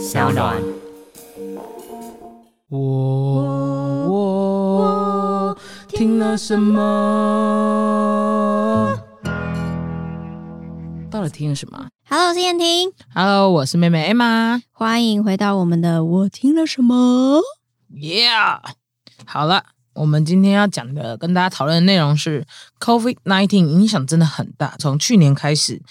小暖。我我听了什么？到底听了什么 Hello，我是燕婷，？Hello，我是妹妹 Emma。欢迎回到我们的我听了什么？Yeah，好了，我们今天要讲的跟大家讨论的内容是 COVID nineteen 影响真的很大，从去年开始，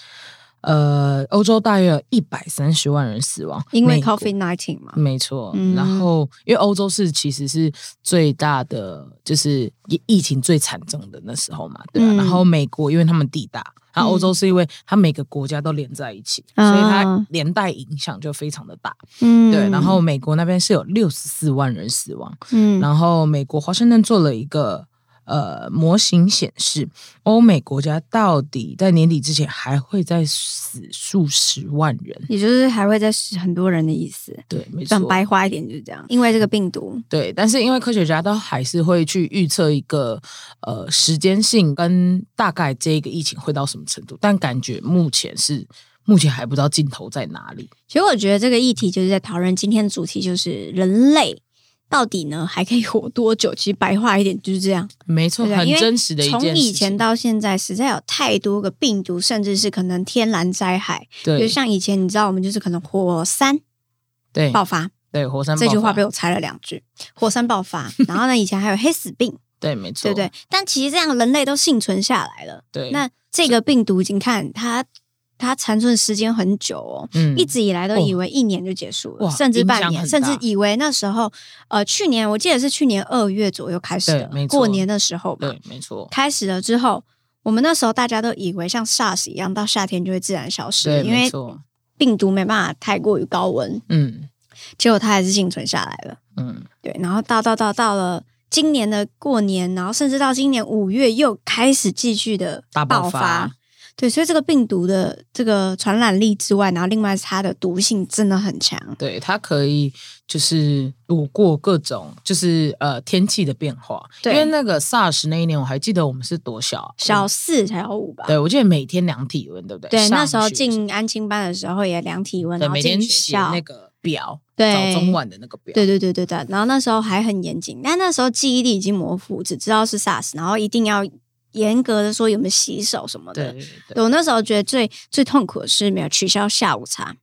呃，欧洲大约有一百三十万人死亡，因为 COVID nineteen 嘛，没错，嗯。然后因为欧洲是其实是最大的，就是疫疫情最惨重的那时候嘛，对吧、嗯然后美国因为他们地大，然后欧洲是因为它每个国家都连在一起，啊所以它连带影响就非常的大。嗯。对，然后美国那边是有六十四万人死亡，嗯。然后美国华盛顿做了一个呃模型显示，欧美国家到底在年底之前还会再死数十万人。也就是还会再死很多人的意思。对，没错。白话一点就是这样，因为这个病毒，对，但是因为科学家都还是会去预测一个呃时间性跟大概这个疫情会到什么程度，但感觉目前是目前还不知道尽头在哪里。其实我觉得这个议题就是在讨论今天的主题，就是人类到底呢还可以活多久？其实白话一点就是这样，没错，很真实的一件从事情。以前到现在，实在有太多个病毒，甚至是可能天然灾害，对就对像以前你知道，我们就是可能火山对爆发，对火山这句话被我猜了两句，火山爆发，然后呢，以前还有黑死病，对没错，对不对？但其实这样人类都幸存下来了。对，那这个病毒，你看它它残存时间很久哦，嗯。一直以来都以为一年就结束了，哇甚至半年，甚至以为那时候呃，去年我记得是去年二月左右开始的过年的时候吧，对没错，开始了之后。我们那时候大家都以为像 SARS 一样，到夏天就会自然消失，因为，病毒没办法太过于高温，嗯。结果它还是幸存下来了。嗯，对，然后到到到到了今年的过年，然后甚至到今年五月又开始继续的大爆爆发对，所以这个病毒的这个传染力之外，然后另外是它的毒性真的很强。对，它可以就是躲过各种就是呃天气的变化。因对为那个 SARS 那一年，我还记得我们是多小，小四小五吧。对我记得每天量体温，对不对？对，那时候进安亲班的时候也量体温，对每天写校。那个表，对早中晚的那个表，对对对对对，然后那时候还很严谨，但那时候记忆力已经模糊，只知道是 SARS，然后一定要严格的说有没有洗手什么的。对对对对我那时候觉得最最痛苦的是没有取消下午茶，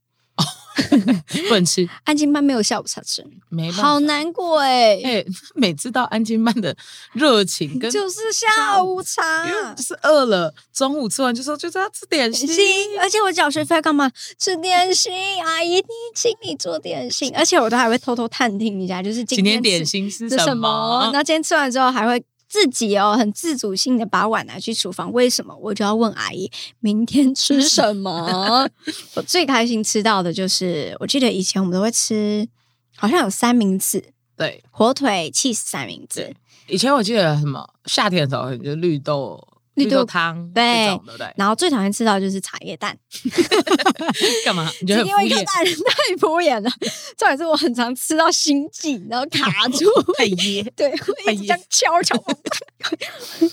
对，不能吃，安静班没有下午茶吃，没办法好难过哎、哎、每次到安静班的热情跟就是下午茶因为就是饿了，中午吃完就说就是要吃点心，心，而且我缴学费干嘛？吃点心，阿姨，你请你做点心，而且我都还会偷偷探听一下，就是今今天吃点心是是什么？然后今天吃完之后还会。自己哦，很自主性的把碗拿去厨房，为什么？我就要问阿姨明天吃什么。我最开心吃到的就是，我记得以前我们都会吃，好像有三明治，对火腿 cheese 三明治，以前我记得什么夏天的时候，就绿豆绿豆豆汤对，对对？然后最讨厌吃到的就是茶叶蛋 干嘛？你觉得因为一颗衍？蛋太敷衍了。重点是我很常吃到心悸，然后卡住，太噎，对，会一直这样敲敲。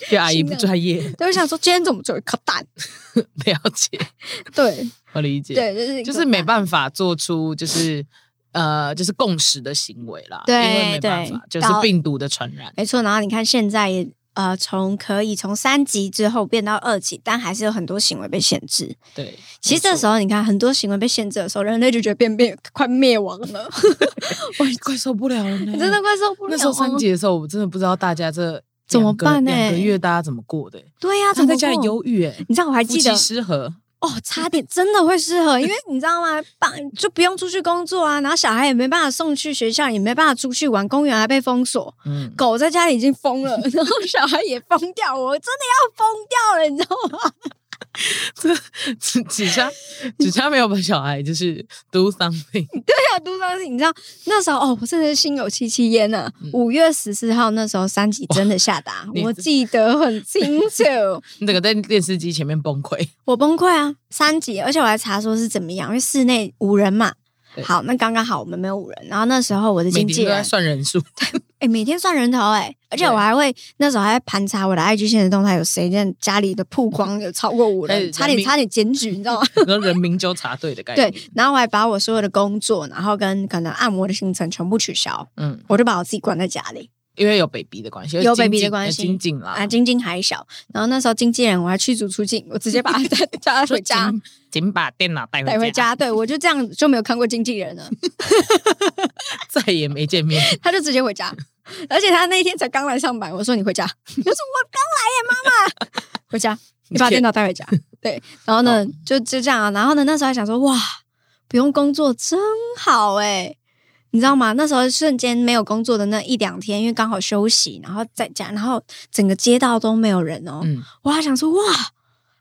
对阿姨不专业，对，我想说今天怎么只有一颗蛋？了解，对我理解，对，就是就是没蛋办法做出就是呃就是共识的行为啦，对因为没办法，对就是病毒的传染，没错。然后你看现在也呃，从可以从三级之后变到二级，但还是有很多行为被限制。对。其实这时候你看很多行为被限制的时候，人类就觉得变变快灭亡了，我 快受不了了呢，真的快受不了。那时候三级的时候，我真的不知道大家这怎么办欸两个月大家怎么过的、欸？对呀、他在家忧郁，哎，你知道我还记得妻失和，哦，差点真的会适合，因为你知道吗？爸就不用出去工作啊，然后小孩也没办法送去学校，也没办法出去玩，公园还被封锁，嗯，狗在家里已经疯了，然后小孩也疯掉，我真的要疯掉了，你知道吗？只只差只差没有把小孩就是 do something，对啊，do something 你知道那时候哦，我真的是心有戚戚焉呢。五、月十四号那时候三级真的下达，我记得很清楚，你整个在电视机前面崩溃。我崩溃啊！三级，而且我还查说是怎么样，因为室内五人嘛。好，那刚刚好我们没有五人，然后那时候我的经纪人算人数，哎、每天算人头哎、而且我还会那时候还会盘查我的 IG 现实动态有谁在家里的曝光有超过五哎人，差点差点检举，你知道吗？然后人民纠察队的概念。对，然后我还把我所有的工作，然后跟可能按摩的行程全部取消，嗯，我就把我自己关在家里。因为有 baby 的关系，有 baby 的关系。晶晶啦，啊，晶晶还小，然后那时候经纪人我还驱逐出境，我直接把他带叫他回家。紧紧把电脑带带回家，对我就这样就没有看过经纪人了，再也没见面。他就直接回家，而且他那一天才刚来上班。我说你回家，他说我刚来耶，妈妈，回家，你把电脑带回家。对，然后呢，就就这样啊。然后呢，那时候还想说，哇，不用工作真好哎，你知道吗？那时候瞬间没有工作的那一两天，因为刚好休息，然后在家，然后整个街道都没有人哦。嗯，我还想说，哇，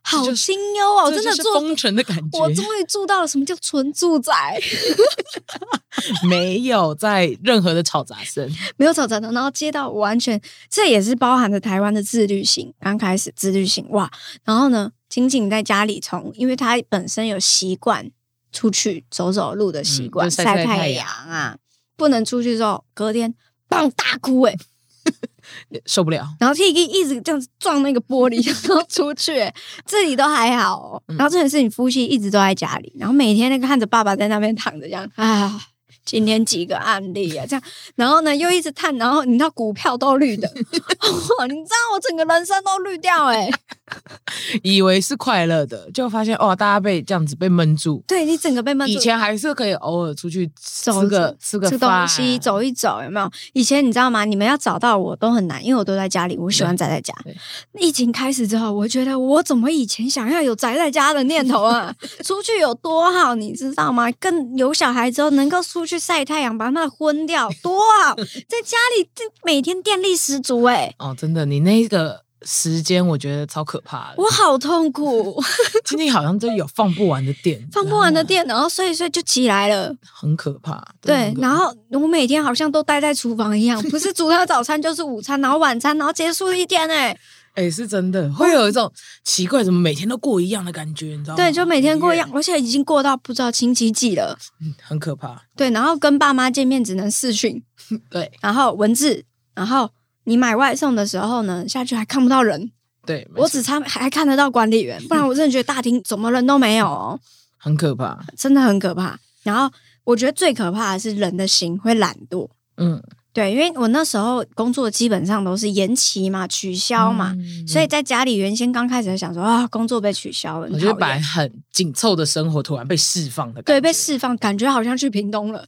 好清幽哦，我这就是真的做。封城的感觉，我终于住到了什么叫纯住宅，没有在任何的吵杂声。没有吵杂声，然后街道完全，这也是包含着台湾的自律性。刚开始自律性哇，然后呢，仅仅在家里从，因为他本身有习惯出去走走路的习惯，嗯晒晒太阳啊，不能出去之后，隔天棒大哭哎、受不了，然后 T K 一直这样子撞那个玻璃，然后出去、欸，这里都还好、然后这件事情夫妻一直都在家里，然后每天那个看着爸爸在那边躺着这样啊。今天几个案例啊，这样，然后呢又一直探，然后你知道股票都绿的，哇，你知道我整个人生都绿掉哎、以为是快乐的，就发现哇，大家被这样子被闷住。对你整个被闷住。以前还是可以偶尔出去走吃个吃个吃东西走一走，有没有？以前你知道吗？你们要找到我都很难，因为我都在家里，我喜欢宅在家。疫情开始之后，我觉得我怎么以前想要有宅在家的念头啊？出去有多好，你知道吗？更有小孩之后能够出去晒太阳，把他们昏掉，多好！在家里这每天电力十足、欸，哦，真的，你那个时间我觉得超可怕的。我好痛苦，今天好像就有放不完的电，放不完的电，然后睡一睡就起来了。很可怕。对然后我每天好像都待在厨房一样，不是煮他早餐就是午餐，然后晚餐，然后结束一天哎、哎、是真的会有一种奇怪，怎么每天都过一样的感觉，你知道吗？对，就每天过一样，而且已经过到不知道星期几了。嗯很可怕。对，然后跟爸妈见面只能视讯，对然后文字，然后你买外送的时候呢，下去还看不到人，对，我只差还看得到管理员，不然我真的觉得大厅怎么人都没有哦，很可怕。真的很可怕。然后我觉得最可怕的是人的心会懒惰。嗯，对，因为我那时候工作基本上都是延期嘛、取消嘛，嗯所以在家里原先刚开始想说啊，工作被取消了，我觉得很讨厌本来很紧凑的生活突然被释放的感觉，对被释放，感觉好像去屏东了，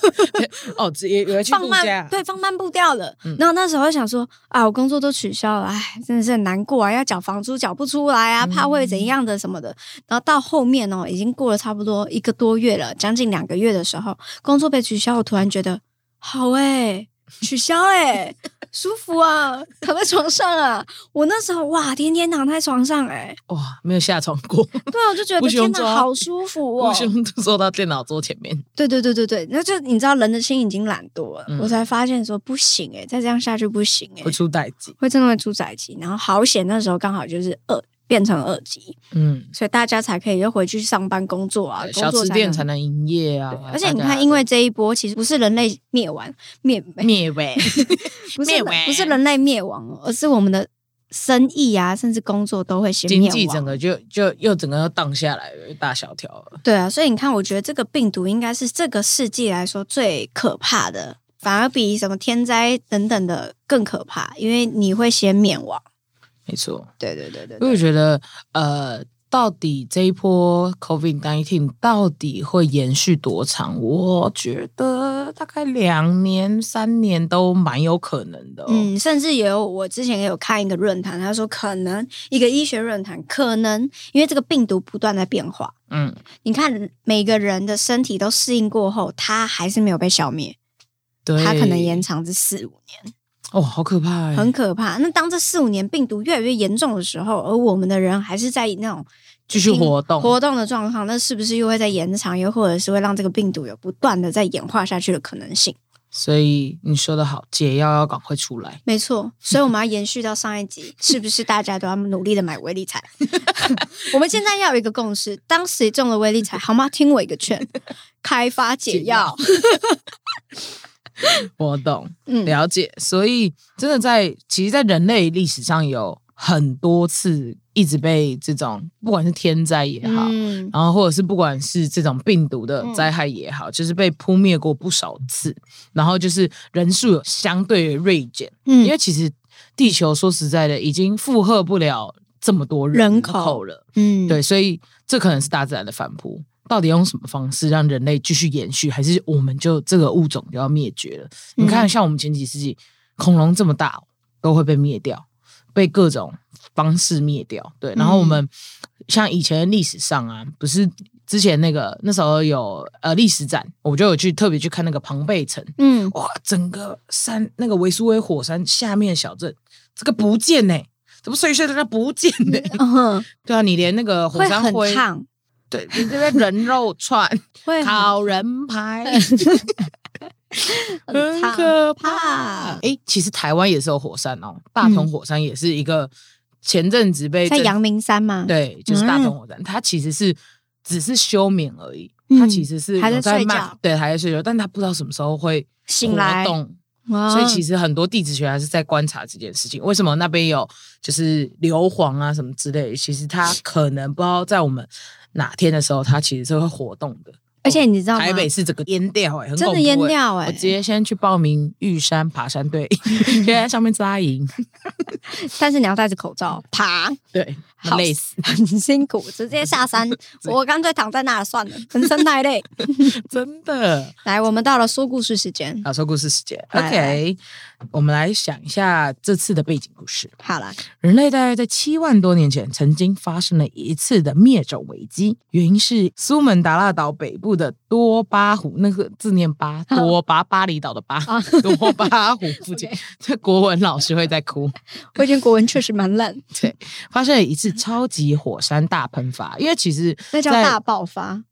哦，直接有人去放慢对放慢步调了。嗯。然后那时候想说啊，我工作都取消了，哎，真的是很难过啊，要缴房租缴不出来啊，怕会怎样的什么的。然后到后面哦，已经过了差不多一个多月了，将近两个月的时候，工作被取消，我突然觉得好哎、取消哎、舒服啊，躺在床上啊。我那时候哇，天天躺在床上哎、哇，没有下床过，对，我就觉得不天哪，好舒服哦不。凶坐到电脑桌前面，对对对对对，那就你知道人的心已经懒惰了，嗯我才发现说不行哎、再这样下去不行哎、会出代机。会真的会出代机。然后好险那时候刚好就是二变成二级，嗯，所以大家才可以又回去上班工作啊，工小吃店能才能营业啊。而且你大家看，因为这一波其实不是人类灭亡灭灭尾，不是灭亡不是人类灭亡哦，而是我们的生意啊，甚至工作都会先经灭。济整个就就又整个又荡下来了，大萧条了。对啊，所以你看，我觉得这个病毒应该是这个世纪来说最可怕的，反而比什么天灾等等的更可怕，因为你会先灭亡。没错，对对对对因为我对，觉得呃，到底这一波 COVID nineteen 到底会延续多长？我觉得大概两年、三年都蛮有可能的、哦。嗯，甚至也有我之前也有看一个论坛，他说可能一个医学论坛，可能因为这个病毒不断在变化，嗯，你看每个人的身体都适应过后，它还是没有被消灭，对，它可能延长至四五年。哦，好可怕哎、很可怕。那当这四五年病毒越来越严重的时候，而我们的人还是在那种继续活动活动的状况，那是不是又会在延长，又或者是会让这个病毒有不断的在演化下去的可能性？所以你说的好，解药要赶快出来。没错，所以我们要延续到上一集，是不是大家都要努力的买威力彩？我们现在要有一个共识，当谁中了威力彩，好吗？听我一个劝，开发解药。我懂，嗯。了解。所以真的在，其实，在人类历史上有很多次一直被这种不管是天灾也好，嗯。然后或者是不管是这种病毒的嗯。灾害也好，就是被扑灭过不少次，然后就是人数有相对锐减，嗯。因为其实地球说实在的已经负荷不了这么多人口。口了，嗯。对，所以这可能是大自然的反扑。到底用什么方式让人类继续延续，还是我们就这个物种就要灭绝了？你看，嗯。像我们前几世纪，恐龙这么大都会被灭掉，被各种方式灭掉。对，然后我们、像以前的历史上啊，不是之前那个那时候有呃历史展，我就有去特别去看那个庞贝城，嗯。哇，整个山那个维苏威火山下面的小镇，这个不见呢、怎么碎碎的它不见呢、对啊，你连那个火山灰，烫，对，你这边人肉串、会很烤人排，很可怕。怕。哎，其实台湾也是有火山哦，大同火山也是一个前阵子被在阳明山嘛？，对，就是大嗯。同火山，它其实是只是休眠而已，嗯它其实是还在慢睡觉对，还在睡觉，但它不知道什么时候会醒来。所所以其实很多地质学家是在观察这件事情，为什么那边有就是硫磺啊什么之类，其实它可能不知道在我们哪天的时候，它其实是会活动的。而且你知道吗？台北是整个淹掉哎、欸，真的淹掉欸我直接先去报名玉山爬山队，先在上面扎营，但是你要戴着口罩爬，对，好累死，很辛苦，直接下山。我干脆躺在那算了，人生太累。真的。来，我们到了说故事时间。好，说故事时间，OK，我们来想一下这次的背景故事。好了，人类大概在七万多年前曾经发生了一次的灭种危机，原因是苏门答腊岛北部的多巴湖，那个字念巴 多巴，巴厘岛的巴啊。多巴湖附近。这国文老师会在哭。我以前国文确实蛮烂，对，发生了一次超级火山大喷发，因为其实那叫大爆发。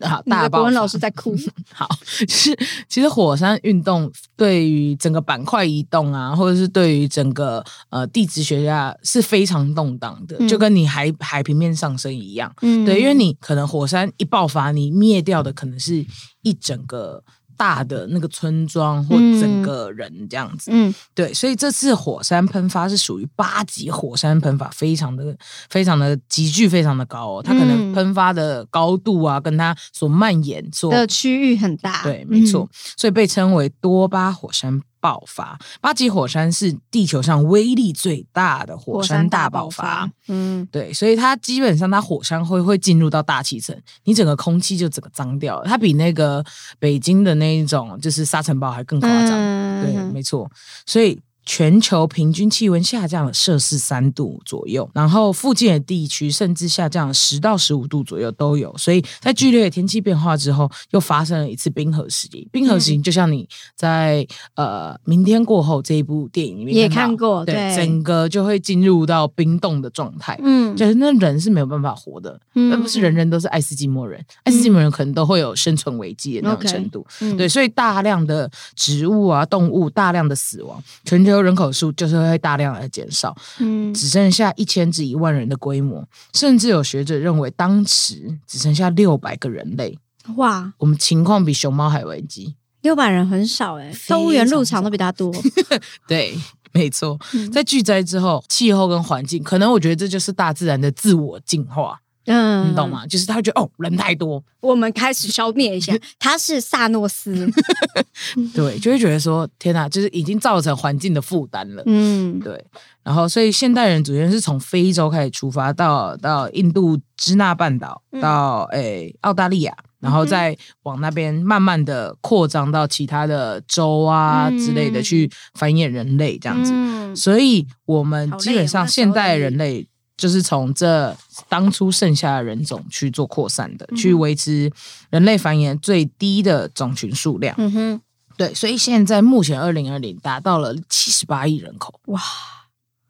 啊你的大爆发国文老师在哭。好，就是其实火山运动对于整个板块移动啊，或者是对于整个呃地质学家是非常动荡的，嗯就跟你海海平面上升一样。嗯对，因为你可能火山一爆发，你灭掉的可能是一整个大的那个村庄或嗯整个人这样子。嗯对，所以这次火山喷发是属于八级火山喷发，非常的、非常的急剧，非常的高哦。它可能嗯喷发的高度啊，跟它所蔓延、所的区域很大，对，没错，嗯。所以被称为多巴火山爆发。八级火山是地球上威力最大的火山大爆发。，嗯对，所以它基本上它火山灰会进入到大气层，你整个空气就整个脏掉了。它比那个北京的那一种就是沙尘暴还更夸张。嗯对，没错。所以全球平均气温下降了摄氏三度左右，然后附近的地区甚至下降十到十五度左右都有。所以在剧烈的天气变化之后，又发生了一次冰河时期。冰河时期就像你在、呃《明天过后》这一部电影里面也看过对，对整个就会进入到冰冻的状态。嗯就是那人是没有办法活的，嗯而不是人人都是爱斯基摩人，爱斯基摩人可能都会有生存危机的那种程度。嗯对，所以大量的植物啊、动物大量的死亡，全球人口数就是会大量的减少，嗯只剩下一千至一万人的规模，甚至有学者认为，当时只剩下六百个人类，哇，我们情况比熊猫还危机。六百人很少哎，非动物园常入场都比他多，对，没错，嗯在巨灾之后，气候跟环境，可能我觉得这就是大自然的自我进化，嗯。你懂？吗？就是他会觉得哦，人太多，我们开始消灭一下，他是萨诺斯，对，就会觉得说，天哪，就是已经造成环境的负担了。嗯。对，然后所以现代人主要是从非洲开始出发，到到印度支那半岛，嗯。到诶澳大利亚，然后再往那边慢慢的扩张到其他的州啊嗯。之类的，去繁衍人类这样子。嗯。所以我们基本上现代人类就是从这当初剩下的人种去做扩散的，嗯去维持人类繁衍最低的种群数量。嗯哼，对，所以现在目前二零二零达到了七十八亿人口。哇，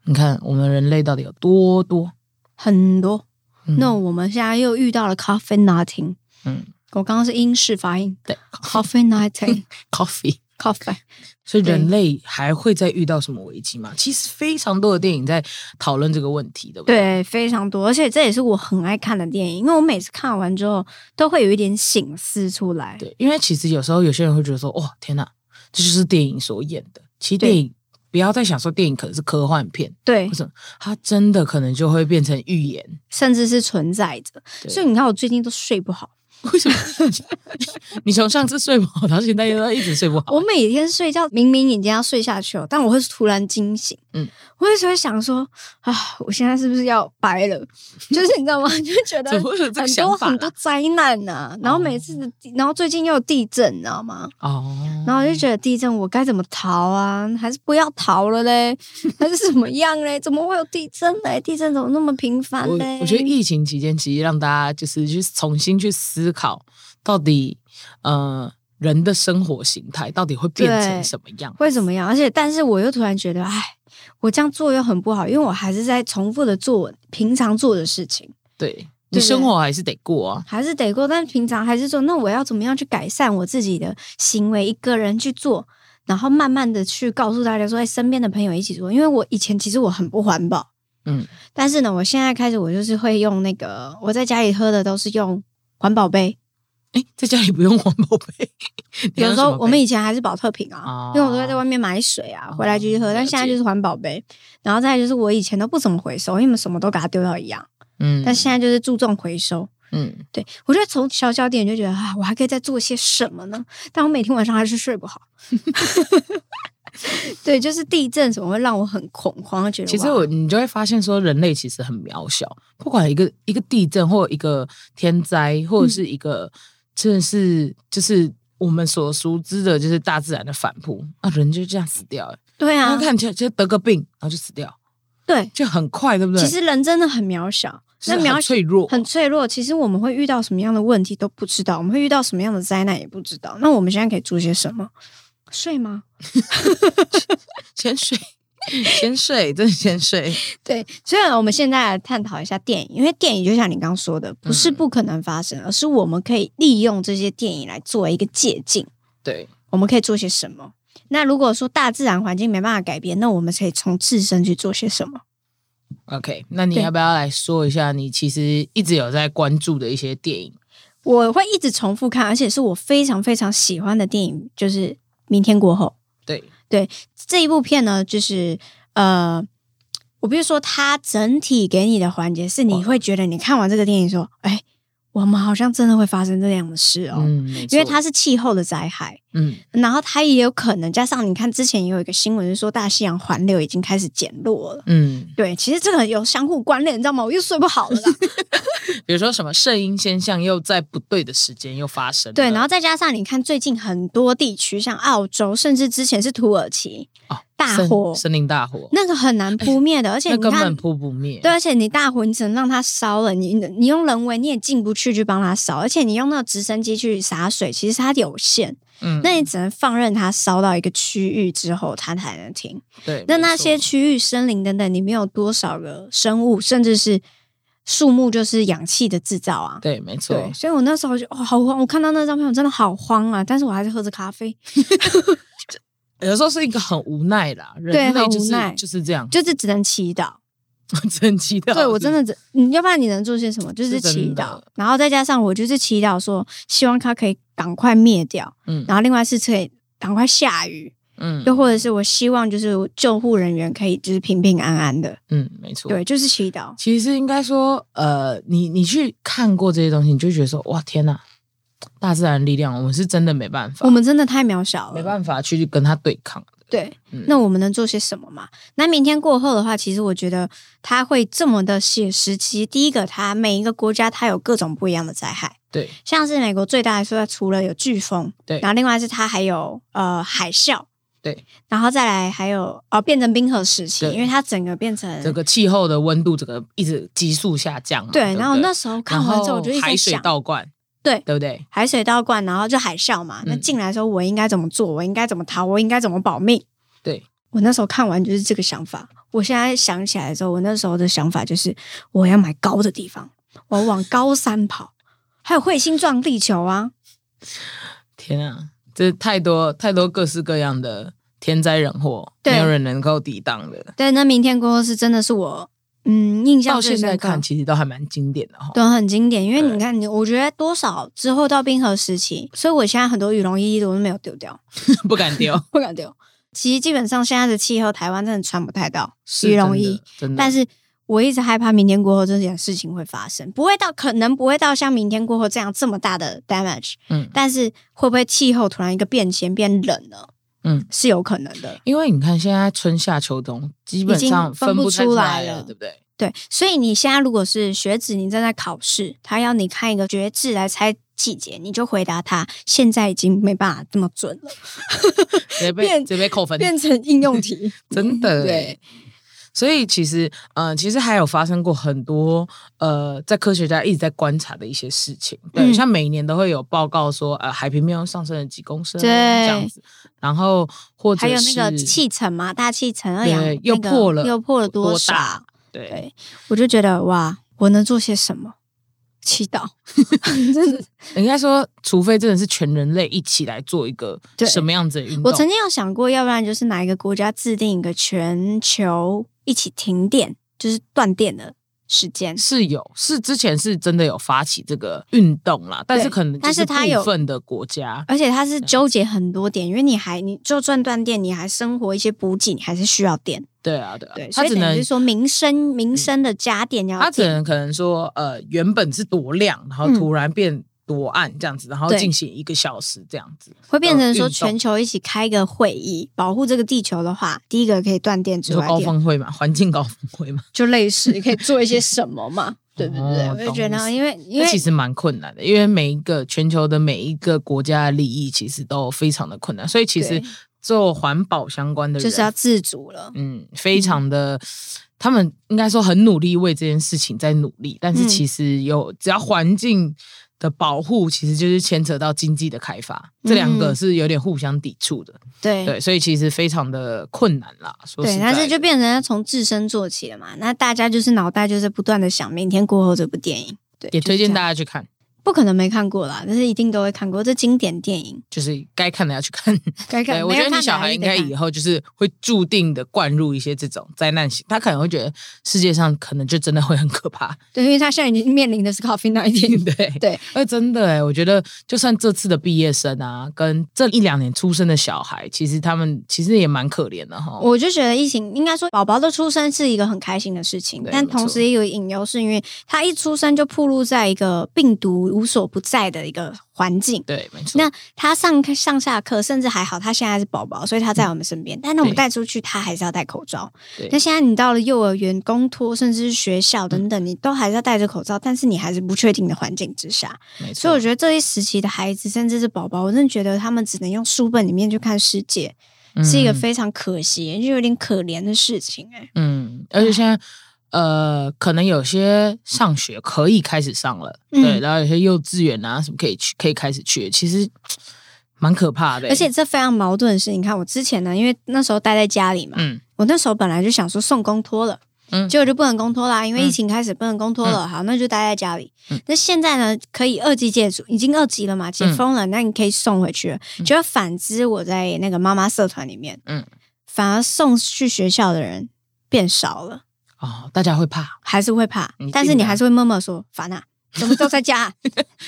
你看我们人类到底有多多？很多。嗯那我们现在又遇到了 coffee nothing，嗯，我刚刚是英式发音对，coffee nothing，coffee。coffee，所以人类还会再遇到什么危机吗？其实非常多的电影在讨论这个问题，对不对？对，非常多，而且这也是我很爱看的电影，因为我每次看完之后都会有一点醒思出来。对，因为其实有时候有些人会觉得说，哇，天哪，这就是电影所演的。其实电影不要再想说电影可能是科幻片，对为，什么？它真的可能就会变成预言。甚至是存在着。所以你看，我最近都睡不好。为什么？你从上次睡不好到现在都一直睡不好。我每天睡觉，明明已经要睡下去了，但我会突然惊醒。我有时候想说啊，我现在是不是要掰了？就是你知道吗？就觉得很多很多灾难呐、然后每次的，然后最近又有地震，你知道吗？哦，然后我就觉得地震我该怎么逃啊？还是不要逃了嘞？还是怎么样嘞？怎么会有地震嘞？地震怎么那么频繁嘞？我觉得疫情期间其实让大家就是去重新去思考，到底呃人的生活形态到底会变成什么样？会怎么样？而且，但是我又突然觉得，哎，我这样做又很不好，因为我还是在重复的做平常做的事情，对对你生活还是得过啊。还是得过，但平常还是做。那我要怎么样去改善我自己的行为？一个人去做，然后慢慢的去告诉大家说，哎，身边的朋友一起做。因为我以前其实我很不环保，嗯，但是呢，我现在开始我就是会用那个，我在家里喝的都是用环保杯。哎，在家里不用环保杯，你有时候用什么杯我们以前还是保特瓶啊，哦因为我都会在外面买水啊，回来继续喝。了但现在就是环保杯，然后再来就是我以前都不怎么回收，因为什么都给它丢到一样，嗯但现在就是注重回收。嗯，对我觉得从小小点就觉得啊，我还可以再做些什么呢？但我每天晚上还是睡不好。对，就是地震怎么会让我很恐慌，觉得其实我你就会发现说，人类其实很渺小，不管一个一个地震或一个天灾，或者是一个真的是就是我们所熟知的，就是大自然的反扑啊，人就这样死掉了。对啊然后，看起来就得个病，然后就死掉，对，就很快，对不对？其实人真的很渺小，那渺脆弱，很脆弱。其实我们会遇到什么样的问题都不知道，我们会遇到什么样的灾难也不知道。那我们现在可以做些什么？睡吗？先睡，先睡，真的先睡。对，所以我们现在来探讨一下电影，因为电影就像你刚刚说的，不是嗯不可能发生，而是我们可以利用这些电影来作为一个借鉴，对，我们可以做些什么。那如果说大自然环境没办法改变，那我们可以从自身去做些什么？OK，那你要不要来说一下你其实一直有在关注的一些电影？我会一直重复看，而且是我非常非常喜欢的电影，就是《明天过后》。对，这一部片呢，就是呃，我比如说，它整体给你的环节是你会觉得你看完这个电影说，哎，我们好像真的会发生这样的事哦，嗯，因为它是气候的灾害，嗯然后它也有可能加上你看之前也有一个新闻是说大西洋环流已经开始减弱了。嗯，对，其实这个有相互关联，你知道吗？我又睡不好了啦。比如说什么圣婴现象又在不对的时间又发生了，对，然后再加上你看最近很多地区，像澳洲，甚至之前是土耳其，大火森林大火，那个很难扑灭的，而且根本扑不灭。对，而且你大火，你只能让它烧了，你你用人为你也进不去去帮它烧，而且你用那个直升机去洒水，其实它有限，嗯那你只能放任它烧到一个区域之后，它才能停。对，那那些区域、森林等等，里面有多少个生物，甚至是树木，就是氧气的制造啊。对，没错，所以我那时候就哦、好慌，我看到那张片我真的好慌啊！但是我还是喝着咖啡，有时候是一个很无奈啦，人类就是很无奈就是这样，就是只能祈祷。只能祈祷。对我真的只，你要不然你能做些什么？就是祈的祷，然后再加上我就是祈祷说，希望它可以赶快灭掉，嗯然后另外是可以赶快下雨，嗯又或者是我希望就是救护人员可以就是平平安安的，嗯，没错，对，就是祈祷。其实应该说，呃，你你去看过这些东西，你就觉得说，哇，天哪，大自然力量，我们是真的没办法，我们真的太渺小了，没办法去跟它对抗。对，嗯那我们能做些什么嘛？那明天过后的话，其实我觉得它会这么的写实。其实第一个，它每一个国家它有各种不一样的灾害，对像是美国最大的说，除了有飓风，对然后另外是它还有呃海啸，对，然后再来还有哦变成冰河时期，因为它整个变成整个气候的温度，整个一直急速下降嘛。对，不然后那时候看完之后，我就一直在海水想，倒灌，对对不对？海水倒灌，然后就海啸嘛，那嗯进来的时候我应该怎么做？我应该怎么逃？我应该怎么保命？对，我那时候看完就是这个想法。我现在想起来的时候，我那时候的想法就是我要买高的地方，我要往高山跑，还有彗星撞地球啊！天啊，这太多太多各式各样的天灾人祸，没有人能够抵挡的。对，那明天过后是真的是我嗯，印象到现在看其实都还蛮经典的哈。对很经典，因为你看你，我觉得多少之后到冰河时期，所以我现在很多羽绒衣我都没有丢掉，不敢丢，不敢丢。其实基本上现在的气候，台湾真的穿不太到羽绒衣，真的，真的但是我一直害怕明天过后这件事情会发生，不会到可能不会到像明天过后这样这么大的 damage，嗯，但是会不会气候突然一个变迁变冷了？嗯，是有可能的。因为你看现在春夏秋冬基本上分不出来了来对不对？对，所以你现在如果是学子，你正在考试，他要你看一个绝字来猜季节，你就回答他，现在已经没办法这么准了，直接被变直接被扣分，变成应用题。真的对欸。所以其实，呃，其实还有发生过很多，呃，在科学家一直在观察的一些事情。对，嗯像每一年都会有报告说，呃，海平面上升了几公升，对这样子。然后或者还有那个是气层嘛，大气层二氧对又那个破了又破了多少？大对，对，我就觉得哇，我能做些什么？祈祷，真的。应该说，除非真的是全人类一起来做一个什么样子的运动，我曾经有想过，要不然就是哪一个国家制定一个全球一起停电，就是断电的时间。是有是之前是真的有发起这个运动啦，但是可能但是它有部分的国家，而且它是纠结很多点，因为你还你就算断电，你还生活一些补给，你还是需要电。对啊对啊，对，他只能是说民生民生的家电要他只能可能说，呃，原本是多亮，然后嗯突然变多暗这样子，然后进行一个小时这样子，会变成说全球一起开一个会议，保护这个地球的话，第一个可以断电之外高峰会嘛，环境高峰会嘛，就类似你可以做一些什么嘛，对不对？哦我就觉得，因为因为其实蛮困难的，因为每一个全球的每一个国家的利益其实都非常的困难，所以其实做环保相关的就是要自主了。嗯，非常的，他们应该说很努力为这件事情在努力，但是嗯。其实有只要环境的保护，其实就是牵扯到经济的开发，这两个嗯是有点互相抵触的，对对，所以其实非常的困难啦。对，在但是就变成要从自身做起了嘛。那大家就是脑袋就是不断的想明天过后这部电影，对，也推荐大家家去看，不可能没看过啦，但是一定都会看过这经典电影，就是该看的要去看。该看。对，我觉得你小孩应该以以后就是会注定的灌入一些这种灾难型，他可能会觉得世界上可能就真的会很可怕。对，因为他现在已经面临的是 COVID 19。对对，哎，真的哎，我觉得就算这次的毕业生啊，跟这一两年出生的小孩，其实他们其实也蛮可怜的哈。我就觉得疫情应该说宝宝的出生是一个很开心的事情，但同时也有隐忧，是因为他一出生就暴露在一个病毒无所不在的一个环境。对，没错。那他上课上下课，甚至还好，他现在是宝宝，所以他在我们身边。但那我们带出去，他还是要戴口罩。对那现在你到了幼儿园、公托，甚至是学校等等，你都还是要戴着口罩，但是你还是不确定的环境之下。没错，所以我觉得这一时期的孩子，甚至是宝宝，我真的觉得他们只能用书本里面去看世界，是一个嗯非常可惜，就有点可怜的事情、哎，嗯，而且现在呃，可能有些上学可以开始上了，嗯对，然后有些幼稚园啊什么可以去，可以开始去，其实 蛮可怕的欸。而且这非常矛盾的是，你看我之前呢，因为那时候待在家里嘛，嗯我那时候本来就想说送公托了。嗯结果就不能公托啦，因为嗯疫情开始不能公托了。好，那就待在家里。嗯那现在呢，可以二级解除，已经二级了嘛，解封了，那你可以送回去了。结果反之，我在那个妈妈社团里面，嗯，反而送去学校的人变少了，哦，大家会怕，还是会怕，但是你还是会默默说烦啊，怎么都在家，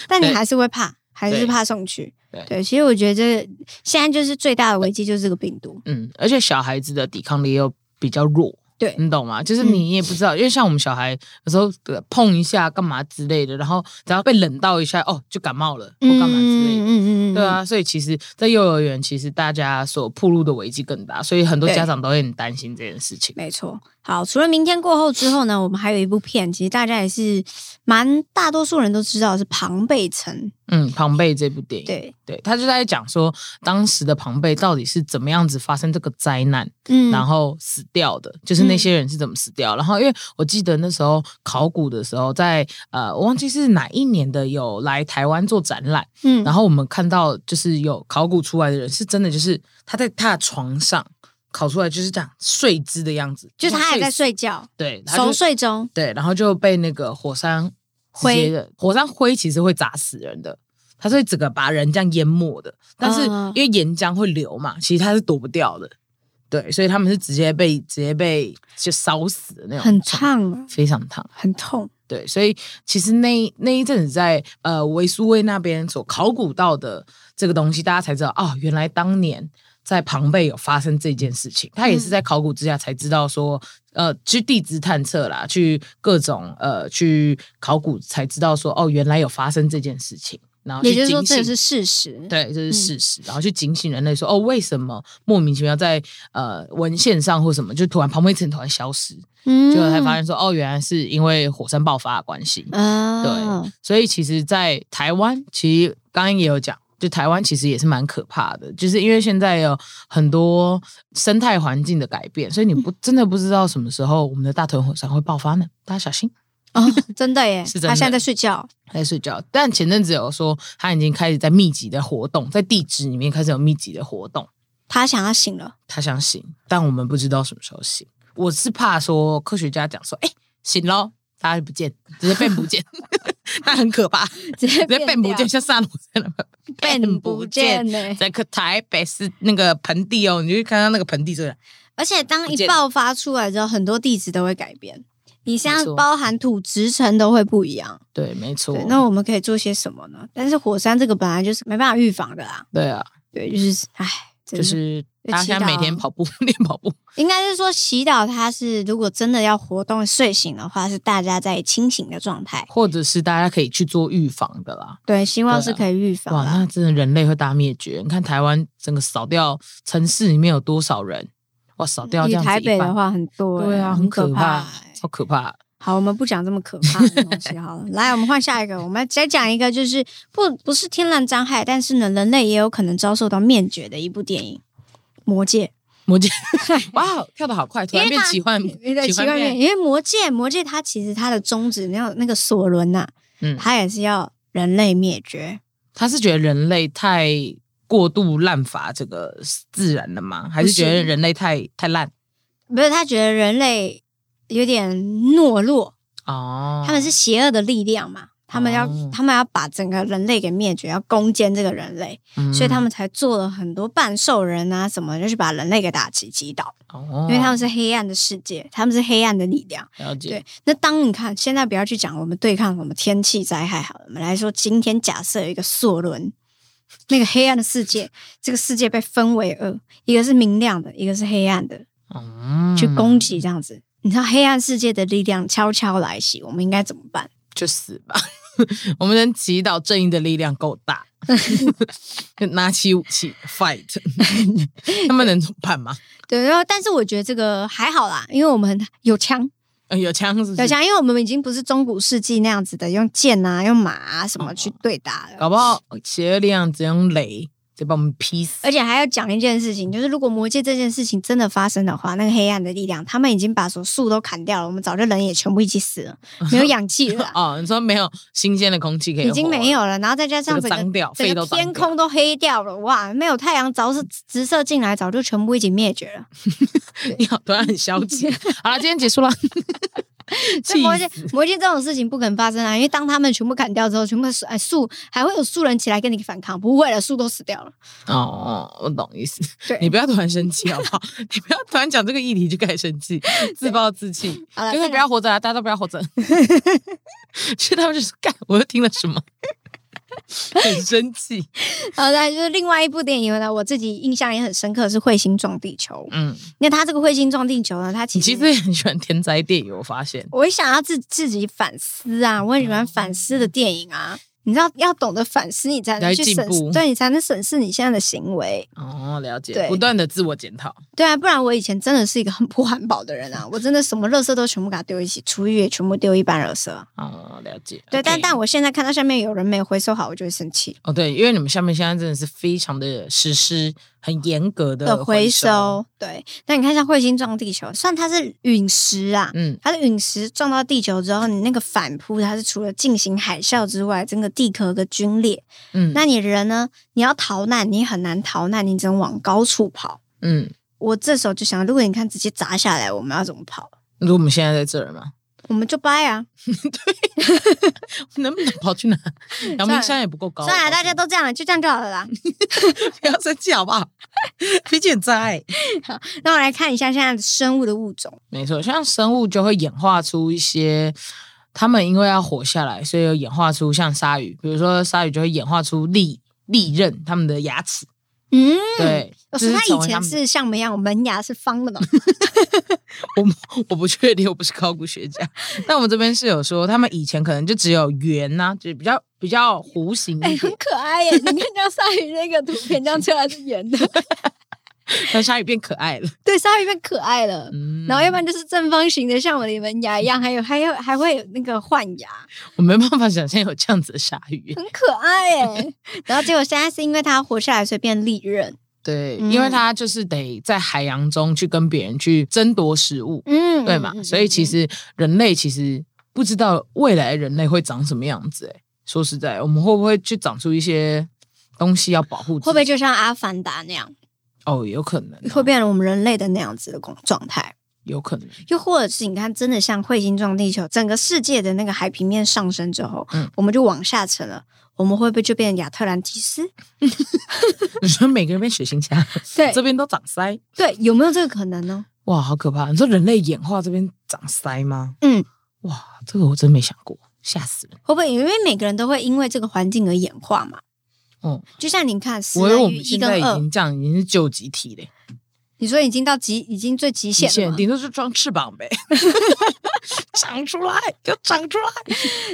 但你还是会怕，还是怕送去。对对，其实我觉得这个现在就是最大的危机，就是这个病毒。嗯，而且小孩子的抵抗力又比较弱。对你懂吗？就是嗯你也不知道，因为像我们小孩有时候呃碰一下干嘛之类的，然后只要被冷到一下，哦，就感冒了或干嘛之类的。嗯嗯嗯，对啊，所以其实，在幼儿园，其实大家所暴露的危机更大，所以很多家长都会很担心这件事情。没错。好，除了明天过后之后呢，我们还有一部片，其实大家也是蛮大多数人都知道是庞贝城。嗯，庞贝这部电影，对，对，他就在讲说当时的庞贝到底是怎么样子发生这个灾难，嗯然后死掉的，就是那些人是怎么死掉。然后，因为我记得那时候考古的时候在，呃，我忘记是哪一年的，有来台湾做展览，嗯然后我们看到就是有考古出来的人，是真的就是他在他的床上考出来就是这样睡姿的样子，就是他还在，睡觉，对，熟睡中。对，然后就被那个火山灰的火山灰其实会砸死人的，它是会整个把人这样淹没的。但是嗯因为岩浆会流嘛，其实它是躲不掉的。对，所以他们是直接被直接被就烧死的那种，很，烫啊，非常烫。很痛。对，所以其实那那一阵子在呃维苏威那边所考古到的这个东西，大家才知道哦，原来当年在庞贝有发生这件事情。他也是在考古之下才知道说，呃，去地质探测啦，去各种呃去考古才知道说，哦，原来有发生这件事情。然后去也就是说，这个是事实。对，这是事实。然后去警醒人类说，哦，为什么莫名其妙在呃文献上或什么，就突然庞贝层突然消失，嗯结果才发现说，哦，原来是因为火山爆发的关系。啊，对，所以其实，在台湾，其实刚刚也有讲，就台湾其实也是蛮可怕的，就是因为现在有很多生态环境的改变，所以你不真的不知道什么时候我们的大屯火山会爆发呢？大家小心。哦，真的耶，是真的他现在在睡觉。在睡觉，但前阵子有说他已经开始在密集的活动，在地质里面开始有密集的活动。他想要醒了，他想醒，但我们不知道什么时候醒。我是怕说科学家讲说，哎、醒喽，大家就不见，直接变不见，它很可怕，直接变不掉见，像萨鲁在那边变不见 呢。在个台北市那个盆地哦，你就看到那个盆地这个，而且当一爆发出来之后，很多地址都会改变。你现在包含土质层都会不一样。对，没错，，那我们可以做些什么呢？但是火山这个本来就是没办法预防的啦。对啊，对，就是唉，就是大家现在每天跑步 练跑步，应该是说洗澡，它是如果真的要活动睡醒的话，是大家在清醒的状态。或者是大家可以去做预防的啦。对，希望是可以预防哇，啦。那真的人类会大灭绝。你看台湾整个扫掉城市里面有多少人？哇，扫掉这样子台北的，话很多欸，对啊，很很可怕怕，欸。超可怕。好，我们不讲这么可怕的东西好了。来，我们换下一个，我们再讲一个，就是不不是天然灾害，但是呢，人类也有可能遭受到灭绝的一部电影《魔戒》。魔戒，哇，跳的好快，突然变奇幻，奇幻片，因为魔戒，魔戒它其实它的宗旨，那那个索伦呐、嗯，他也是要人类灭绝。他是觉得人类太过度滥伐这个自然了吗？还是觉得人类太太烂？不是他觉得人类有点懦弱，哦，他们是邪恶的力量嘛，他们要、哦他们要把整个人类给灭绝，要攻坚这个人类，嗯，所以他们才做了很多半兽人啊什么，就是把人类给打击击倒，哦，因为他们是黑暗的世界，他们是黑暗的力量。了解，对，那当你看现在不要去讲我们对抗什么天气灾害好了，我们来说今天假设有一个索伦。那个黑暗的世界，这个世界被分为二，一个是明亮的，一个是黑暗的。嗯，去攻击这样子。你知道黑暗世界的力量悄悄来袭，我们应该怎么办？就死吧。我们能祈祷正义的力量够大，就拿起武器 fight，他们能怎么办吗？对，然后但是我觉得这个还好啦，因为我们有枪，嗯有枪是是？有枪，因为我们已经不是中古世纪那样子的用剑啊、用马啊什么哦去对打了。搞不好邪恶力量只用雷就把我们劈死。而且还要讲一件事情，就是如果魔界这件事情真的发生的话，那个黑暗的力量，他们已经把所树都砍掉了，我们早就人也全部一起死了，没有氧气了啊。哦，你说没有新鲜的空气可以，已经没，有了，然后再加上整个整 个天空都黑掉了，哇！没有太阳早是直射进来，早就全部一起灭绝了。你好，突然很消极。好了，今天结束了。气这魔镜魔镜这种事情不可能发生啊！因为当他们全部砍掉之后，全部树哎树还会有树人起来跟你反抗，不会了，树都死掉了。哦，我懂意思。对你不要突然生气好不好？你不要突然讲这个议题就开始生气，自暴自弃。好了，就是不要活着啊！大家都不要活着。其实他们就是干，我又听了什么？很生气。好的就是另外一部电影呢，我自己印象也很深刻，是《彗星撞地球》。嗯，那他这个彗星撞地球呢，他其实其实也很喜欢天灾电影，我发现。我也想要自自己反思啊，我很喜欢反思的电影啊。你知道要懂得反思，你才能去审视，对你才能审视你现在的行为。哦，了解，对不断的自我检讨。对啊，不然我以前真的是一个很不环保的人啊！我真的什么垃圾都全部给它丢一起，厨余也全部丢一半垃圾啊。哦，了解。对但但我现在看到下面有人没有回收好，我就会生气。哦，对，因为你们下面现在真的是非常的实施很严格的的回收。收，对。那你看像彗星撞地球，虽然它是陨石啊，嗯，它的陨石撞到地球之后，你那个反扑，它是除了进行海啸之外，整个地壳个皲裂。嗯，那你人呢？你要逃难，你很难逃难，你只能往高处跑。嗯，我这时候就想，如果你看直接砸下来，我们要怎么跑？如果我们现在在这儿嘛，我们就掰啊！能不能跑去哪？阳明山也不够高。算了，大家都这样了，就这样就好了啦。不要生气好不好？毕竟很在。那我来看一下现在的生物的物种。没错，像生物就会演化出一些，他们因为要活下来，所以有演化出像鲨鱼，比如说鲨鱼就会演化出利利刃，他们的牙齿。嗯，对，可就是它以前是像我们一样门牙是方的嘛？我我不确定，我不是考古学家，但我们这边是有说，他们以前可能就只有圆呐、就是比较比较弧形一哎、点，很可爱耶！你看这样鲨鱼那个图片，这样出来是圆的，但鲨鱼变可爱了。对，鲨鱼变可爱了。嗯，然后要不然就是正方形的，像我的门牙一样，还有还有还会有那个换牙，我没办法想象有这样子的鲨鱼。很可爱耶。然后结果现在是因为它活下来，所以变利刃。对，嗯因为它就是得在海洋中去跟别人去争夺食物，嗯对嘛？所以其实人类其实不知道未来人类会长什么样子。哎，说实在，我们会不会去长出一些东西要保护？会不会就像阿凡达那样，哦，有可能，会变成我们人类的那样子的状状态？有可能。又或者是你看，真的像彗星撞地球，整个世界的那个海平面上升之后，嗯我们就往下沉了。我们会不会就变成亚特兰蒂斯？你说每个人变血型侠，对这边都长腮，对，有没有这个可能呢？哇，好可怕！你说人类演化这边长腮吗？嗯，哇，这个我真没想过，吓死了。会不会因为每个人都会因为这个环境而演化嘛？哦，就像你看，死我以为我人于一们现在已跟二，经这样，已经是救集体嘞，你说已经到极，已经最极极限了顶多是装翅膀呗，长出来就长出来。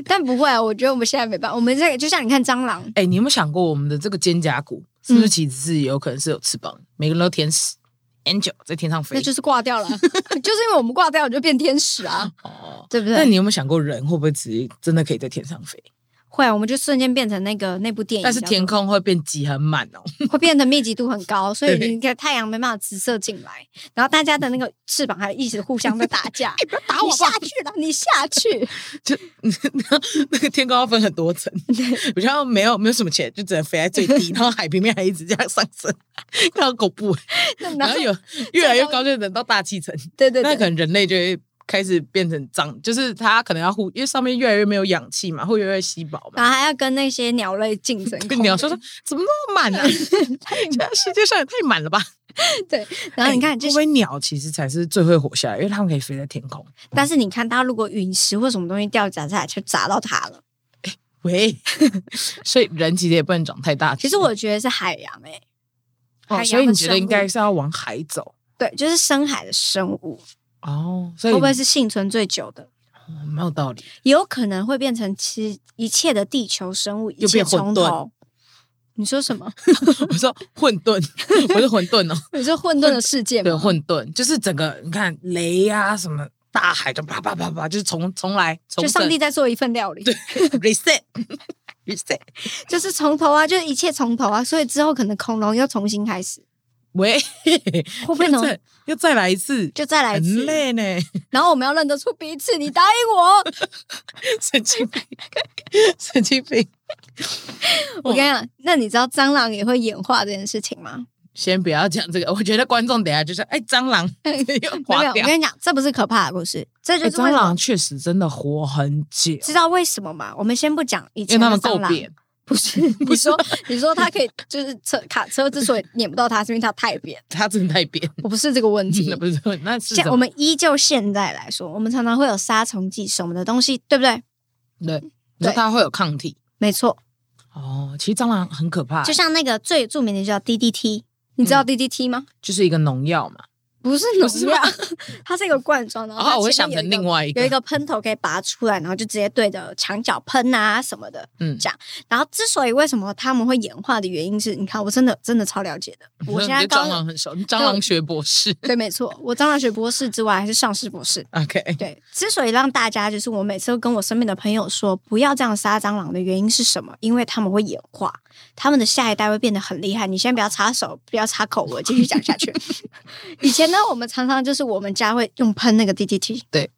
但不会啊，我觉得我们现在没办法。我们这个就像你看蟑螂，哎、你有没有想过，我们的这个肩胛骨是不是嗯其实是有可能是有翅膀？每个人都天使，angel 在天上飞那。就是挂掉了，就是因为我们挂掉，我就变天使啊，哦，对不对？那你有没有想过，人会不会直接真的可以在天上飞？会啊，我们就瞬间变成那个那部电影，但是天空会变挤很满哦。会变得密集度很高，所以你看太阳没办法直射进来，然后大家的那个翅膀还一直互相在打架，不要打我吧下！去了，你下去，就那个天空要分很多层，比较没有没有什么钱，就只能飞在最低，然后海平面还一直这样上升，看到恐怖。然后有越来越高，就等到大气层，对对对，那可能人类就会开始变成脏，就是它可能要呼，因为上面越来越没有氧气嘛，会越来越稀薄嘛。然后还要跟那些鸟类竞争，跟鸟说说，怎么那么满呢、世界上也太满了吧？对，然后你看，就是，会鸟其实才是最会活下来，因为它们可以飞在天空。但是你看，它如果陨石或什么东西掉砸下来，就砸到它了。喂，所以人其实也不能长太大。其实我觉得是海洋诶、海哦，洋所以你觉得应该是要往海走对，就是深海的生物，哦？所以会不会是幸存最久的？哦没有道理？也有可能会变成其一切的地球生物一又切变混沌从头。你说什么？我说混沌，我是混沌哦，你说混沌的世界对，吗？混沌就是整个你看雷啊什么大海就啪啪啪啪，就是重重来，就上帝在做一份料理，reset reset。就是从头啊，就是一切从头啊，所以之后可能恐龙又重新开始，喂，会不会 呢？又再来一次，就再来一很次，累呢，然后我们要认得出彼此，你答应我。神经病，神经病。我跟你讲，那你知道蟑螂也会演化这件事情吗？先不要讲这个，我觉得观众等一下就是哎，蟑螂又没有。我跟你讲，这不是可怕的故事，这就哎是蟑螂确实真的活很久，知道为什么吗？我们先不讲以前因为它们的蟑螂，够扁。不是 你说你说它可以，就是车卡车之所以撵不到它，是因为它太扁。它真的太扁，我不是这个问题 那，不是那是现什么我们依旧现在来说，我们常常会有杀虫剂什么的东西，对不对？对，你说它会有抗体没错，哦。其实蟑螂很可怕，就像那个最著名的叫 DDT，你知道嗯 DDT 吗？就是一个农药嘛。不是 它是一个罐装的。然后它哦，我想成另外一个，有一个喷头可以拔出来，然后就直接对着墙角喷啊什么的。嗯这样然后之所以为什么他们会演化的原因是，你看我真的真的超了解的。我现在蟑螂很熟，蟑螂学博士。对，没错，我蟑螂学博士之外还是上市博士。OK，对，之所以让大家就是我每次都跟我身边的朋友说不要这样杀蟑螂的原因是什么？因为他们会演化，他们的下一代会变得很厉害。你先不要插手，不要插口，我继续讲下去。以前呢，我们常常就是我们家会用喷那个 DDT，对，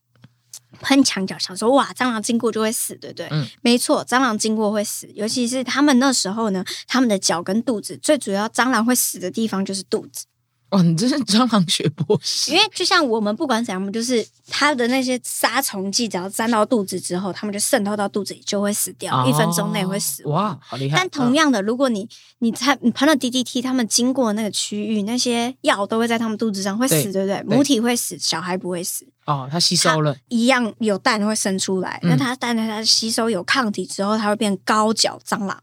喷墙角，想说哇，蟑螂经过就会死，对不对？嗯没错，蟑螂经过会死，尤其是他们那时候呢，他们的脚跟肚子，最主要蟑螂会死的地方就是肚子。哇，你真是蟑螂学博士因。为就像我们不管怎样，我们就是它的那些杀虫剂，只要沾到肚子之后，它们就渗透到肚子里，就会死掉，一、分钟内会死哇，好厉害！但同样的，如果你你才你喷了 DDT，他们经过那个区域，那些药都会在他们肚子上会死，对对不对？母体会死，小孩不会死，嗯哦，它吸收了，一样有蛋会生出来。嗯那它蛋它吸收有抗体之后，它会变高脚蟑螂。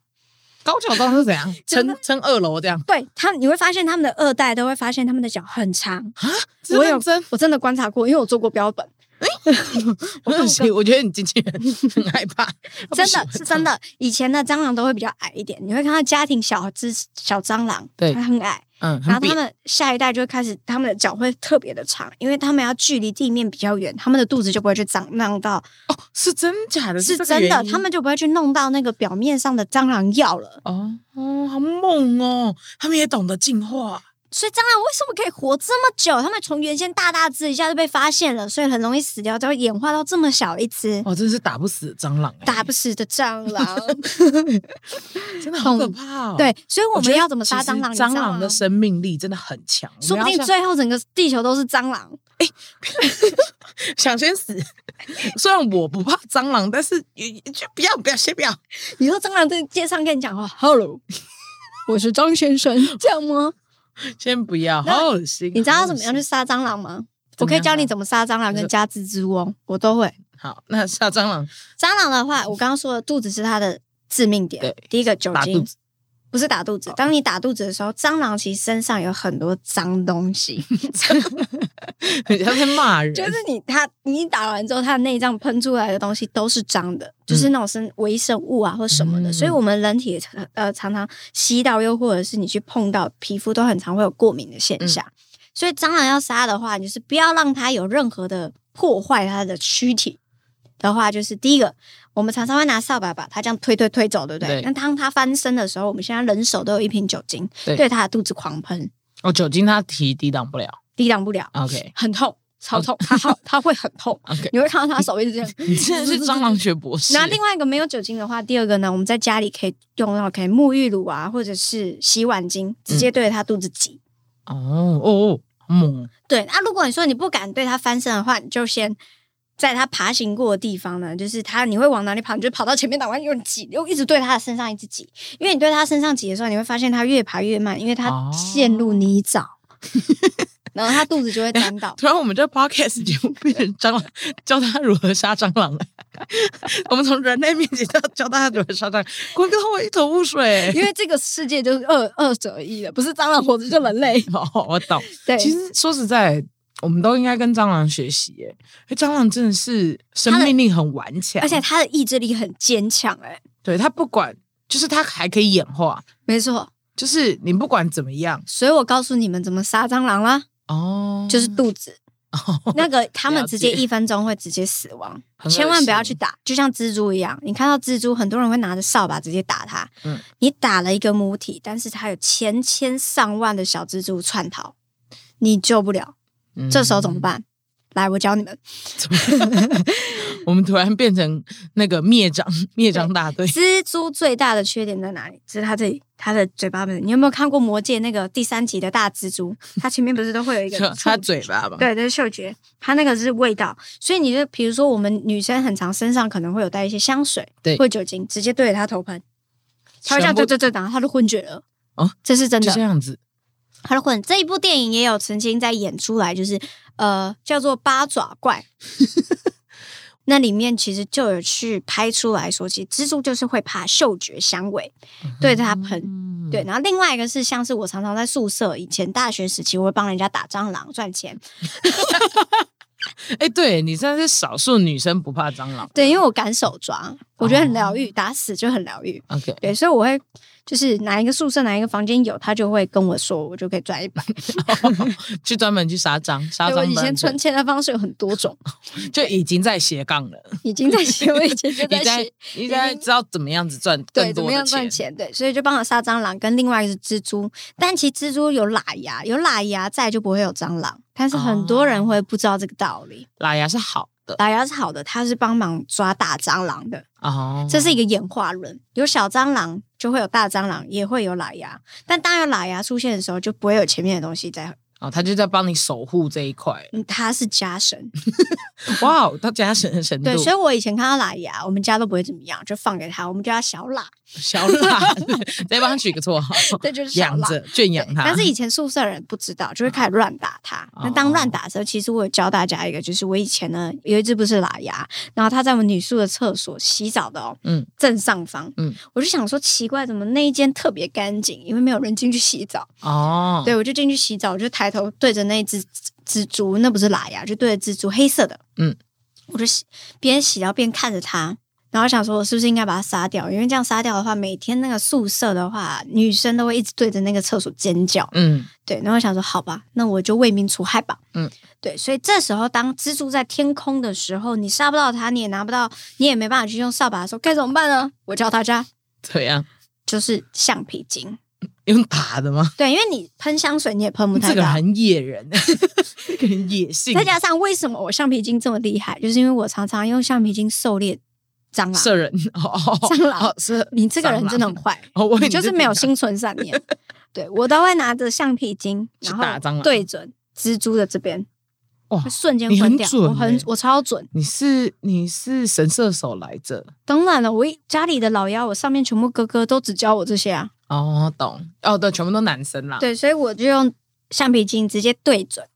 高脚蟑螂是怎样？撑撑二楼这样对他，你会发现他们的二代都会发现他们的脚很长。啊？我有真，我真的观察过，因为我做过标本，我很行，我觉得你经纪人很害怕，真的是真的。以前的蟑螂都会比较矮一点，你会看到家庭小只小蟑螂，对它很矮。嗯，然后他们下一代就会开始，他们的脚会特别的长，因为他们要距离地面比较远，他们的肚子就不会去长弄到，哦，是真假的？是真的他们就不会去弄到那个表面上的蟑螂药了。哦哦，好猛哦！他们也懂得进化，所以蟑螂为什么可以活这么久？他们从原先大大只一下就被发现了，所以很容易死掉，就会演化到这么小一只。哦，真是打不死的蟑螂哎，打不死的蟑螂，真的好可怕哦。，对，所以我们要怎么杀蟑螂？蟑螂的生命力真的很强，我说不定最后整个地球都是蟑螂。哎 想先死。虽然我不怕蟑螂，但是也也就不要不要先不要。以后蟑螂在街上跟你讲话，Hello，我是张先生，这样吗？先不要，那好恶心。你知道怎么样去杀蟑螂吗？我可以教你怎么杀蟑螂跟加蜘蛛哦，我都会。好？那杀蟑螂蟑螂的话，我刚刚说的肚子是它的致命点对。第一个酒精不是打肚子。当你打肚子的时候，蟑螂其实身上有很多脏东西，人家在骂人，就是你它你打完之后，它的内脏喷出来的东西都是脏的，就是那种生微生物啊或什么的。嗯所以我们人体呃常常吸到，又或者是你去碰到皮肤都很常会有过敏的现嗯象。所以蟑螂要杀的话，你就是不要让它有任何的破坏它的躯体的话，就是第一个，我们常常会拿扫把把它这样推推推走，对不对？对那当它翻身的时候，我们现在人手都有一瓶酒精，对对它的肚子狂喷，哦，酒精它提抵挡不了。抵挡不了，OK 很痛，超痛，它好，它会很痛。OK，你会看到它手一直这样。你真的是蟑螂学博士。那另外一个没有酒精的话，第二个呢，我们在家里可以用到可以沐浴乳啊，或者是洗碗巾，直接对着它肚子挤。哦哦哦，好猛哦！对，那如果你说你不敢对它翻身的话，你就先在它爬行过的地方呢，就是它你会往哪里跑，你就跑到前面，打完又挤，又一直对它的身上一直挤，因为你对它身上挤的时候，你会发现它越爬越慢，因为它哦陷入泥沼，然后它肚子就会沾到。突然，我们这 podcast 节目变成蟑螂，教他如何杀蟑螂了。我们从人类面前教教大家如何杀蟑螂，滚哥我一头雾水。因为这个世界就是二二者一的，不是蟑螂活着就人类。哦，我懂。对，其实说实在，我们都应该跟蟑螂学习耶，蟑螂真的是生命力很顽强，而且它的意志力很坚强，哎，对它不管，就是它还可以演化，没错。就是你不管怎么样。所以我告诉你们怎么杀蟑螂啦，哦，就是肚子。那个他们直接一分钟会直接死亡，千万不要去打，就像蜘蛛一样。你看到蜘蛛，很多人会拿着扫把直接打它。嗯。你打了一个母体，但是它有千千上万的小蜘蛛窜逃，你救不了。嗯这时候怎么办？来，我教你们。我们突然变成那个灭蟑灭蟑大队，蜘蛛最大的缺点在哪里？就是它这里，它的嘴巴本身。你有没有看过《魔戒》那个第三集的大蜘蛛？它前面不是都会有一个就 它嘴巴吧？对，这是嗅觉，它那个是味道，所以你就比如说我们女生很常身上可能会有带一些香水，对或酒精，直接对着它头喷，它会这样全部对对对，然后它就昏厥了。哦，这是真的，就这样子。它就昏。这一部电影也有曾经在演出来，就是呃叫做《八爪怪》。那里面其实就有去拍出来说，其实蜘蛛就是会怕嗅觉香味，对着它喷。嗯对，，然后另外一个是像是我常常在宿舍，以前大学时期我会帮人家打蟑螂赚钱，哎，对你真的是少数女生不怕蟑螂。对，因为我敢手抓，我觉得很疗哦愈，打死就很疗愈。OK，对，所以我会就是哪一个宿舍哪一个房间有，他就会跟我说，我就可以赚一百。去专门去杀蟑，杀对我以前存钱的方式有很多种，就已经在斜杠了，已经在斜，我以前就在在写。你在知道怎么样子赚对，更怎么样。赚钱？对，所以就帮我杀蟑螂，跟另外一个是蜘蛛。但其实蜘蛛有喇牙，有喇牙在就不会有蟑螂。但是很多人会不知道这个道理。喇牙是好的喇牙是好的，它是帮忙抓大蟑螂的。哦，这是一个演化论，有小蟑螂就会有大蟑螂，也会有喇牙。但当有喇牙出现的时候，就不会有前面的东西在哦，他就在帮你守护这一块。嗯，他是家神，哇，哦，他家神的程度，对，所以我以前看到喇牙，我们家都不会怎么样，就放给他，我们叫他小喇，小喇，再帮他取个绰号，对，就是。养着圈养他。但是以前宿舍人不知道，就会开始乱打他。那当乱打的时候，其实我有教大家一个，就是我以前呢有一只不是喇牙，然后他在我们女宿的厕所洗澡的哦，嗯正上方，嗯我就想说奇怪，怎么那一间特别干净？因为没有人进去洗澡。哦，对，我就进去洗澡，我就抬头对着那只蜘蛛，那不是喇牙，就对着蜘蛛，黑色的。嗯，我就洗，边洗然后边看着它，然后想说，我是不是应该把它杀掉？因为这样杀掉的话，每天那个宿舍的话，女生都会一直对着那个厕所尖叫。嗯对，然后想说，好吧，那我就为民除害吧。嗯，对，所以这时候当蜘蛛在天空的时候，你杀不到它，你也拿不到，你也没办法去用扫把的时候，该怎么办呢？我教大家，怎样？就是橡皮筋。用打的吗？对，因为你喷香水你也喷不太到。这个很野人，这个很野性。再加上为什么我橡皮筋这么厉害，就是因为我常常用橡皮筋狩猎蟑螂。射人哦，蟑螂哦是你这个人真的很坏，哦，我你就是没有心存善念。对我都会拿着橡皮筋，然后打蟑螂对准蜘蛛的这边，哇瞬间昏掉。准我很欸我超准。你是你是神射手来着当然了，我一家里的老幺，我上面全部哥哥都只教我这些啊。哦，懂哦，对，全部都男生啦。，对，所以我就用橡皮筋直接对准。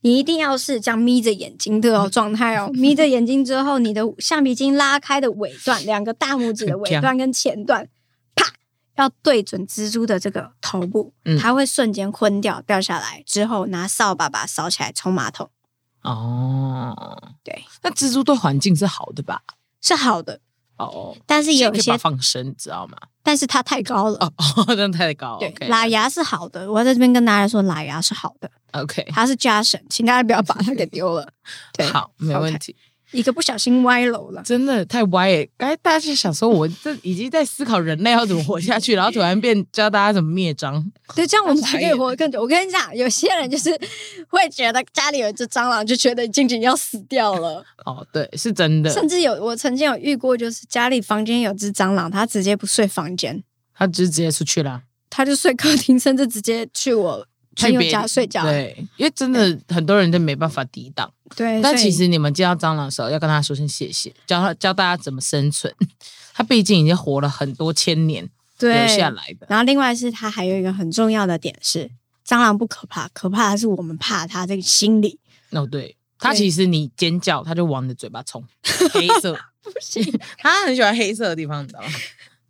你一定要是这样眯着眼睛的哦 状态哦，眯着眼睛之后，你的橡皮筋拉开的尾段，两个大拇指的尾段跟前段，啪，要对准蜘蛛的这个头部，嗯它会瞬间昏掉掉下来，之后拿扫把把它扫起来冲马桶，哦，对，那蜘蛛对环境是好的吧？是好的。哦，但是有一些放生，知道吗？但是它太高了。哦哦，真的太高。对 OK，喇牙是好的，我要在这边跟大家说，喇牙是好的，OK，它是家神，请大家不要把它给丢了。对，好，没问题。一个不小心歪楼了。真的太歪了，刚才大家就想说，我这已经在思考人类要怎么活下去，然后突然变教大家怎么灭蟑。对，这样我们才可以活得更久。我跟你讲，有些人就是会觉得家里有一只蟑螂，就觉得静静要死掉了。哦，对，是真的。甚至有我曾经有遇过，就是家里房间有只蟑螂，它直接不睡房间，它就直接出去了，他就睡客厅，甚至直接去我朋友去别家睡觉。对，因为真的很多人都没办法抵挡。对，所以但其实你们见到蟑螂的时候，要跟他说声谢谢，教他教大家怎么生存。他毕竟已经活了很多千年对留下来的。然后另外是它还有一个很重要的点是，蟑螂不可怕，可怕的是我们怕它这个心理。哦，对，它对其实你尖叫，它就往你的嘴巴冲，黑色。不行，他很喜欢黑色的地方，你知道吗？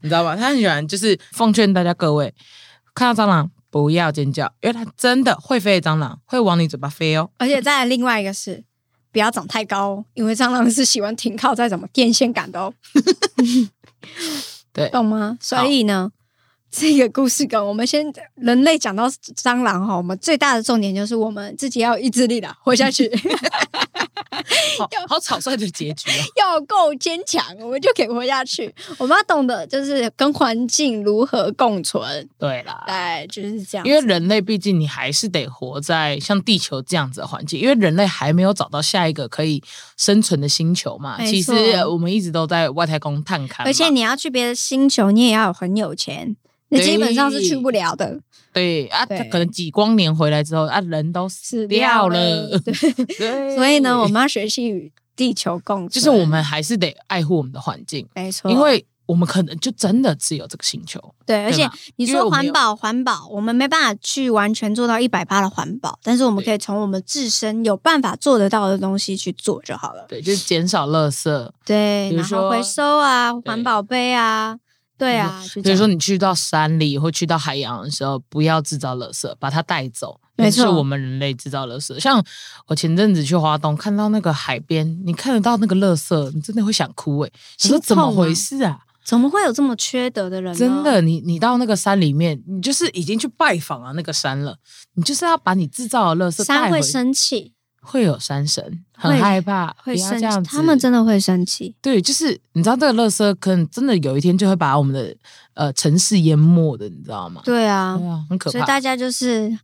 你知道吗？他很喜欢，就是奉劝大家各位，看到蟑螂不要尖叫，因为它真的会飞的蟑螂会往你嘴巴飞哦。而且再来另外一个是。不要长太高哦，因为蟑螂是喜欢停靠在什么电线杆的哦。对，懂吗？所以呢，这个故事梗，我们先人类讲到蟑螂哈，我们最大的重点就是我们自己要有意志力的活下去，好 好草率的结局哦。要够坚强，我们就可以活下去。我们要懂得就是跟环境如何共存，对啦，对，就是这样。因为人类毕竟你还是得活在像地球这样子的环境，因为人类还没有找到下一个可以生存的星球嘛。其实我们一直都在外太空探勘，而且你要去别的星球，你也要很有钱，那基本上是去不了的，对啊，对。他可能几光年回来之后啊，人都死掉了。对，对。所以呢，我们要学习与地球共存，就是我们还是得爱护我们的环境，没错，因为我们可能就真的只有这个星球。对，而且你说环保，环保，我们没办法去完全做到一百八的环保，但是我们可以从我们自身有办法做得到的东西去做就好了。对，就是减少垃圾。对，比如说回收啊，环保杯啊，对啊，就这样比如说你去到山里或去到海洋的时候，不要制造垃圾，把它带走。没错是我们人类制造垃圾。像我前阵子去花东，看到那个海边，你看得到那个垃圾，你真的会想哭诶、你说怎么回事啊？怎么会有这么缺德的人呢？真的，你你到那个山里面，你就是已经去拜访了那个山了，你就是要把你制造的垃圾带山会回生气，会有山神，很害怕，会生气，不要这样子。他们真的会生气。对，就是你知道这个垃圾可能真的有一天就会把我们的呃城市淹没的，你知道吗？对啊，对啊，很可怕。所以大家就是，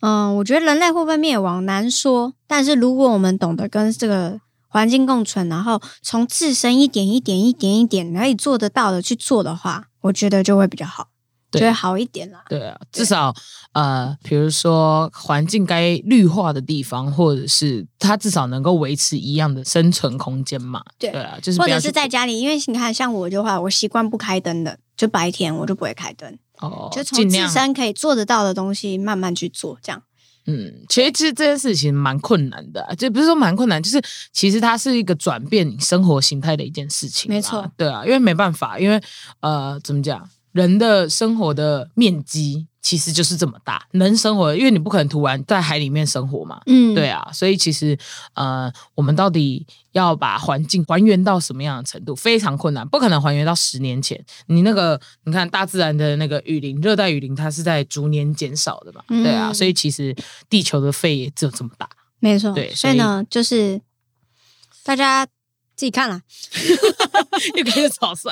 嗯，我觉得人类会不会灭亡难说，但是如果我们懂得跟这个环境共存，然后从自身一点一点、一点一点可以做得到的去做的话，我觉得就会比较好。对就会好一点啦。对啊，至少呃，比如说环境该绿化的地方，或者是它至少能够维持一样的生存空间嘛。对啊，就是或者是在家里，因为你看，像我的话，我习惯不开灯的，就白天我就不会开灯，哦，就从自身可以做得到的东西慢慢去做，这样。嗯，其实其实这件事情蛮困难的啊，就不是说蛮困难，就是其实它是一个转变你生活形态的一件事情啦。没错对啊，因为没办法，因为呃，怎么讲，人的生活的面积其实就是这么大，能生活，因为你不可能突然在海里面生活嘛。嗯，对啊，所以其实呃，我们到底要把环境还原到什么样的程度，非常困难，不可能还原到十年前。你那个，你看大自然的那个雨林，热带雨林，它是在逐年减少的嘛，嗯对啊，所以其实地球的肺也只有这么大。没错。对所以呢，就是大家自己看啦。又开始草率。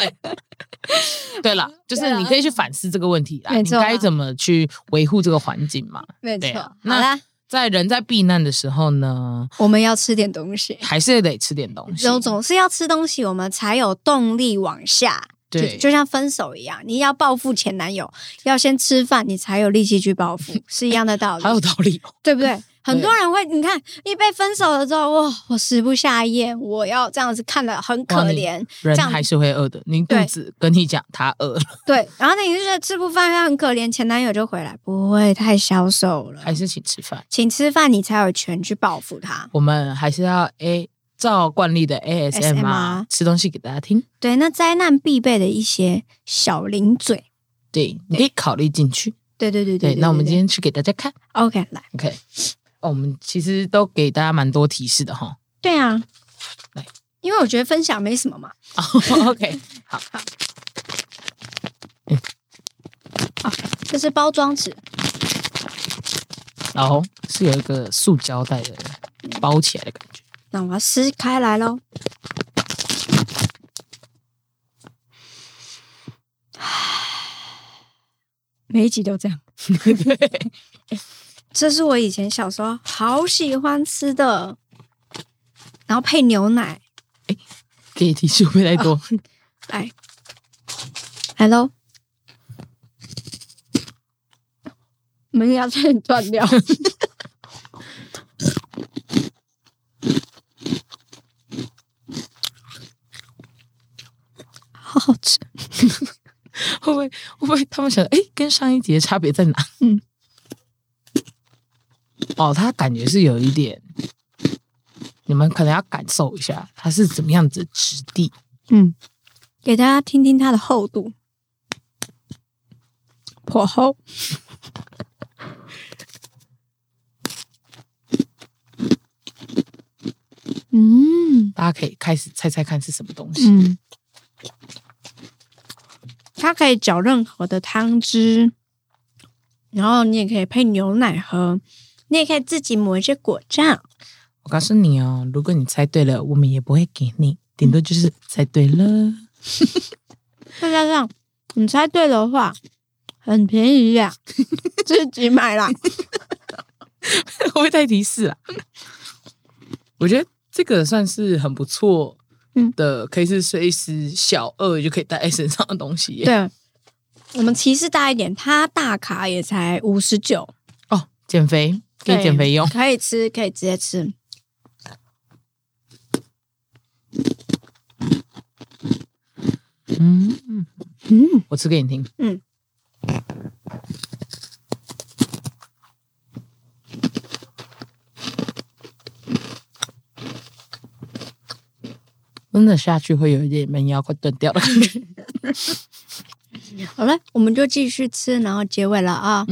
对了，就是你可以去反思这个问题啦，你该怎么去维护这个环境嘛？没错。啊好那啦，在人在避难的时候呢，我们要吃点东西。还是得吃点东西。总总是要吃东西，我们才有动力往下。就对就像分手一样，你要报复前男友，要先吃饭，你才有力气去报复，是一样的道理，好有道理哦。对不对？很多人会，你看一被分手了之后，哇，我食不下咽，我要这样子看了很可怜，人还是会饿的。您肚子跟你讲，他饿了，对，然后呢，你就觉得吃不饭，他很可怜，前男友就回来，不会太消瘦了，还是请吃饭。请吃饭，你才有权去报复他。我们还是要 A 照惯例的 ASMR 吃东西给大家听。对，那灾难必备的一些小零嘴，对，你可以考虑进去。对对对对，对那我们今天天去给大家看。OK 来，OK，哦，我们其实都给大家蛮多提示的哈。对啊来，因为我觉得分享没什么嘛，哦 OK，好好，这是包装纸，然后是有一个塑胶袋的包起来的感觉。那我要撕开来喽。每一集都这样。对，这是我以前小时候好喜欢吃的，然后配牛奶。给你提示会不会太多？来，来喽！门牙差点断掉。好好吃，会不会会不会他们想，哎，跟上一集的差别在哪？嗯，哦，它感觉是有一点，你们可能要感受一下它是怎么样子的质地。嗯，给大家听听它的厚度，颇厚。嗯大家可以开始猜猜看是什么东西。嗯，它可以搅任何的汤汁，然后你也可以配牛奶喝，你也可以自己抹一些果酱。我告诉你哦，如果你猜对了，我们也不会给你，顶多就是猜对了。再加上你猜对的话，很便宜呀、自己买啦。会不会太提示啊？我觉得这个算是很不错嗯的，可以是随时小二就可以带在身上的东西耶。对，我们提示大一点，它大卡也才五十九，哦，减肥可以减肥用。可以吃，可以直接吃。嗯，嗯我吃给你听。嗯，真的下去会有一点门牙快断掉了。好了，我们就继续吃，然后结尾了啊！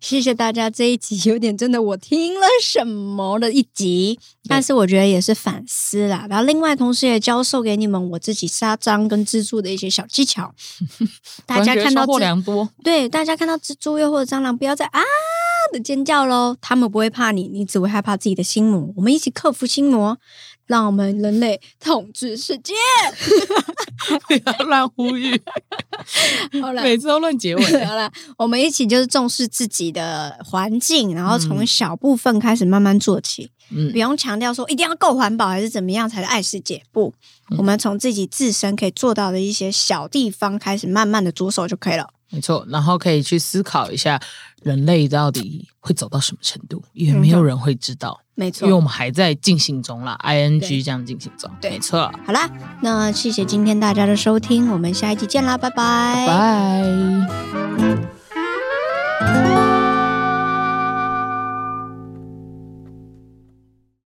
谢谢大家这一集有点真的我听了什么的一集，但是我觉得也是反思啦。然后另外同时也教授给你们我自己杀蟑跟蜘蛛的一些小技巧。大家看到收获蜘良多，对大家看到蜘蛛又或者蟑螂，不要再啊的尖叫喽，他们不会怕你，你只会害怕自己的心魔。我们一起克服心魔，让我们人类统治世界。不要乱呼吁，好了，每次都乱结尾。好了，我们一起就是重视自己的环境，然后从小部分开始慢慢做起，嗯不，用强调说一定要够环保还是怎么样才是爱世界。不，嗯我们从自己自身可以做到的一些小地方开始，慢慢的着手就可以了。没错然后可以去思考一下人类到底会走到什么程度也没有人会知道没错。因为我们还在进行中啦 ing 这样进行中没错。好啦那谢谢今天大家的收听我们下一期见啦拜。拜拜。